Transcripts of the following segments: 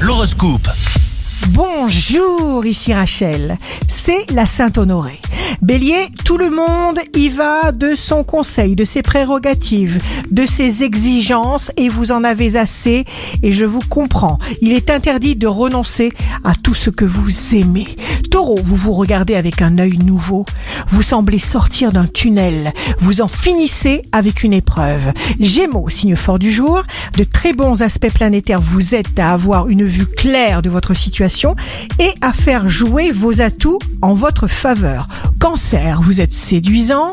L'horoscope. Bonjour, ici Rachel. C'est la Sainte Honorée. Bélier, tout le monde y va de son conseil, de ses prérogatives, de ses exigences et vous en avez assez et je vous comprends. Il est interdit de renoncer à tout ce que vous aimez. Taureau, vous vous regardez avec un œil nouveau. Vous semblez sortir d'un tunnel. Vous en finissez avec une épreuve. Gémeaux, signe fort du jour, de très bons aspects planétaires vous aident à avoir une vue claire de votre situation et à faire jouer vos atouts en votre faveur. Cancer, vous êtes séduisant,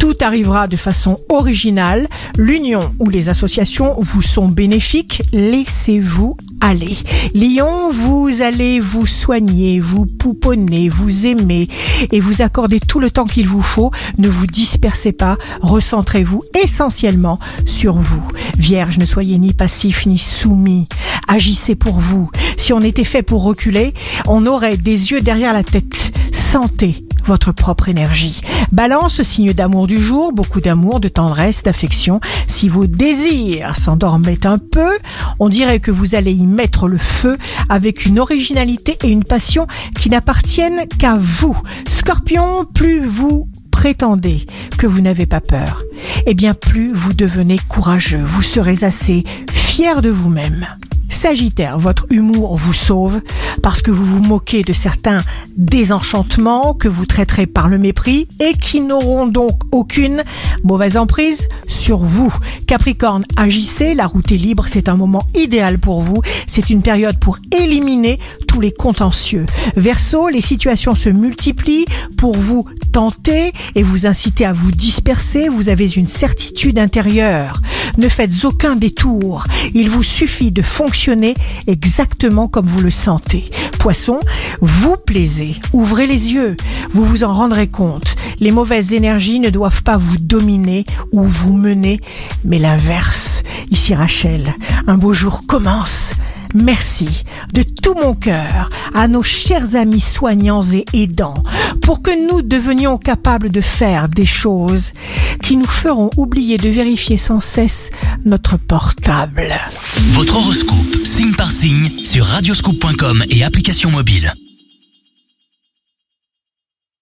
tout arrivera de façon originale, l'union ou les associations vous sont bénéfiques, laissez-vous aller. Lion, vous allez vous soigner, vous pouponner, vous aimer et vous accorder tout le temps qu'il vous faut. Ne vous dispersez pas, recentrez-vous essentiellement sur vous. Vierge, ne soyez ni passif ni soumis. Agissez pour vous. Si on était fait pour reculer, on aurait des yeux derrière la tête. Sentez votre propre énergie. Balance, signe d'amour du jour, beaucoup d'amour, de tendresse, d'affection. Si vos désirs s'endormaient un peu, on dirait que vous allez y mettre le feu avec une originalité et une passion qui n'appartiennent qu'à vous. Scorpion, plus vous prétendez que vous n'avez pas peur, eh bien plus vous devenez courageux, vous serez assez fier de vous-même. Sagittaire, votre humour vous sauve parce que vous vous moquez de certains désenchantements que vous traiterez par le mépris et qui n'auront donc aucune mauvaise emprise sur vous. Capricorne, agissez, la route est libre, c'est un moment idéal pour vous, c'est une période pour éliminer les contentieux. Verseau, les situations se multiplient pour vous tenter et vous inciter à vous disperser, vous avez une certitude intérieure. Ne faites aucun détour, il vous suffit de fonctionner exactement comme vous le sentez. Poisson, vous plaisez, ouvrez les yeux, vous vous en rendrez compte. Les mauvaises énergies ne doivent pas vous dominer ou vous mener, mais l'inverse. Ici Rachel, un beau jour commence. Merci de tout mon cœur à nos chers amis soignants et aidants pour que nous devenions capables de faire des choses qui nous feront oublier de vérifier sans cesse notre portable. Votre horoscope, signe par signe, sur radioscoop.com et application mobile.